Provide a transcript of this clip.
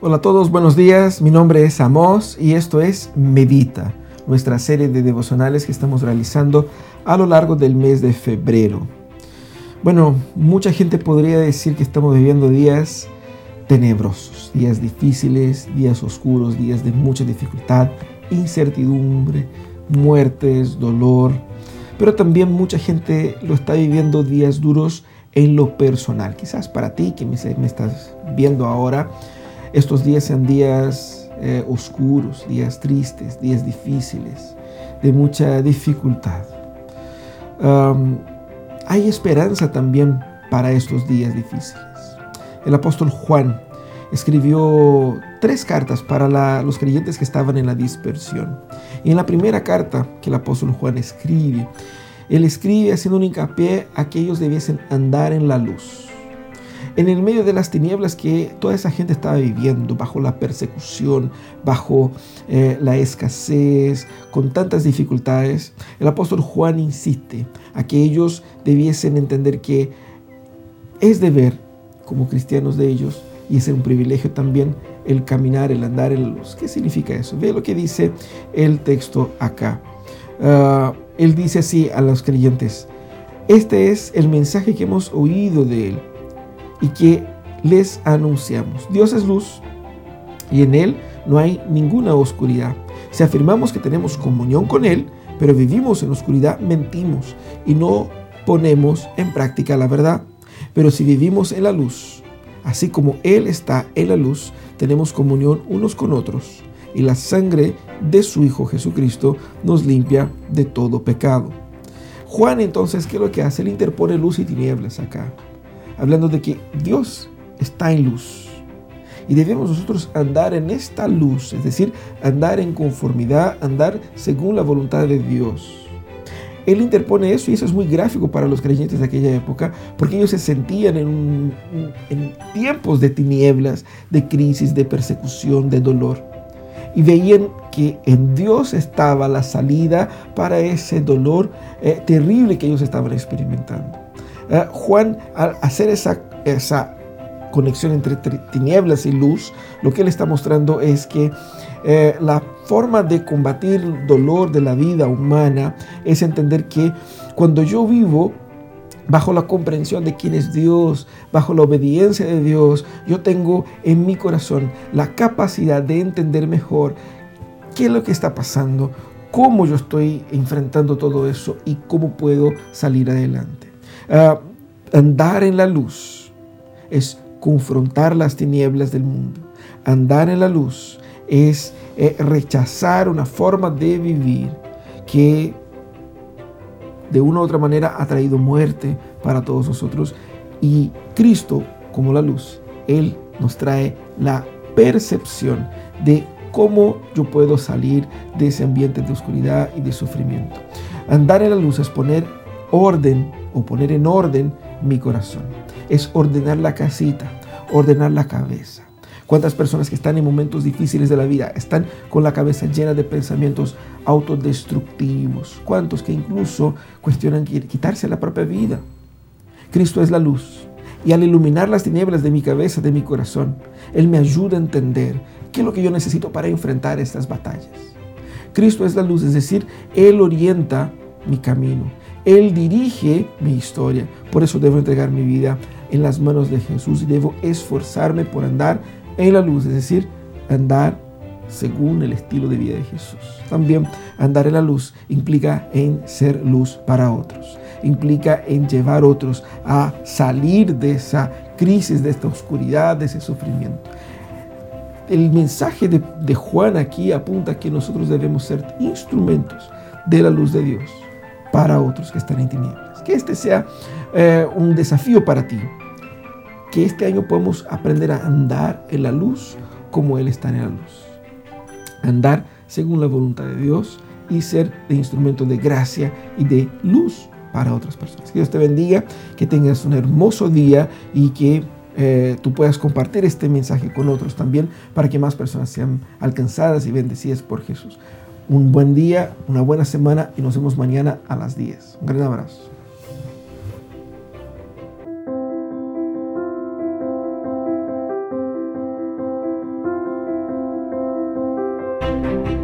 Hola a todos, buenos días. Mi nombre es Amos y esto es Medita, nuestra serie de devocionales que estamos realizando a lo largo del mes de febrero. Bueno, mucha gente podría decir que estamos viviendo días tenebrosos, días difíciles, días oscuros, días de mucha dificultad, incertidumbre, muertes, dolor. Pero también mucha gente lo está viviendo días duros en lo personal. Quizás para ti que me, estás viendo ahora, estos días sean días eh, oscuros, días tristes, días difíciles, de mucha dificultad. hay esperanza también para estos días difíciles. El apóstol Juan escribió tres cartas para los creyentes que estaban en la dispersión. Y en la primera carta que el apóstol Juan escribe, él escribe haciendo un hincapié a que ellos debiesen andar en la luz en el medio de las tinieblas que toda esa gente estaba viviendo, bajo la persecución, bajo eh, la escasez, con tantas dificultades, el apóstol Juan insiste a que ellos debiesen entender que es deber, como cristianos de ellos, y es un privilegio también el caminar, el andar en la luz. ¿Qué significa eso? Ve lo que dice el texto acá. Ah, él dice así a los creyentes, este es el mensaje que hemos oído de él y que les anunciamos. Dios es luz y en Él no hay ninguna oscuridad. Si afirmamos que tenemos comunión con Él, pero vivimos en oscuridad, mentimos y no ponemos en práctica la verdad. Pero si vivimos en la luz, así como Él está en la luz, tenemos comunión unos con otros y la sangre de su Hijo Jesucristo nos limpia de todo pecado. Juan entonces, ¿qué es lo que hace? Él interpone luz y tinieblas acá hablando de que Dios está en luz. Y debemos nosotros andar en esta luz, es decir, andar en conformidad, andar según la voluntad de Dios. Él interpone eso y eso es muy gráfico para los creyentes de aquella época, porque ellos se sentían en, en tiempos de tinieblas, de crisis, de persecución, de dolor. Y veían que en Dios estaba la salida para ese dolor eh, terrible que ellos estaban experimentando. Eh, Juan, al hacer esa, esa conexión entre tinieblas y luz, lo que él está mostrando es que eh, la forma de combatir el dolor de la vida humana es entender que cuando yo vivo bajo la comprensión de quién es Dios, bajo la obediencia de Dios, yo tengo en mi corazón la capacidad de entender mejor qué es lo que está pasando, cómo yo estoy enfrentando todo eso y cómo puedo salir adelante. Ah, andar en la luz es confrontar las tinieblas del mundo. Andar en la luz es eh, rechazar una forma de vivir que de una u otra manera ha traído muerte para todos nosotros. Y Cristo, como la luz, Él nos trae la percepción de cómo yo puedo salir de ese ambiente de oscuridad y de sufrimiento. Andar en la luz es poner orden o poner en orden mi corazón. Es ordenar la casita, ordenar la cabeza. ¿Cuántas personas que están en momentos difíciles de la vida están con la cabeza llena de pensamientos autodestructivos? ¿Cuántos que incluso cuestionan quitarse la propia vida? Cristo es la luz. Y al iluminar las tinieblas de mi cabeza, de mi corazón, Él me ayuda a entender qué es lo que yo necesito para enfrentar estas batallas. Cristo es la luz, es decir, Él orienta mi camino. Él dirige mi historia. Por eso debo entregar mi vida en las manos de Jesús y debo esforzarme por andar en la luz, es decir, andar según el estilo de vida de Jesús. También andar en la luz implica en ser luz para otros, implica en llevar a otros a salir de esa crisis, de esta oscuridad, de ese sufrimiento. El mensaje de, Juan aquí apunta que nosotros debemos ser instrumentos de la luz de Dios para otros que están en tinieblas. Que este sea eh, un desafío para ti. Que este año podamos aprender a andar en la luz como Él está en la luz. Andar según la voluntad de Dios y ser de instrumento de gracia y de luz para otras personas. Que Dios te bendiga, que tengas un hermoso día y que eh, tú puedas compartir este mensaje con otros también para que más personas sean alcanzadas y bendecidas por Jesús un buen día, una buena semana y nos vemos mañana a las 10. Un gran abrazo. Bye.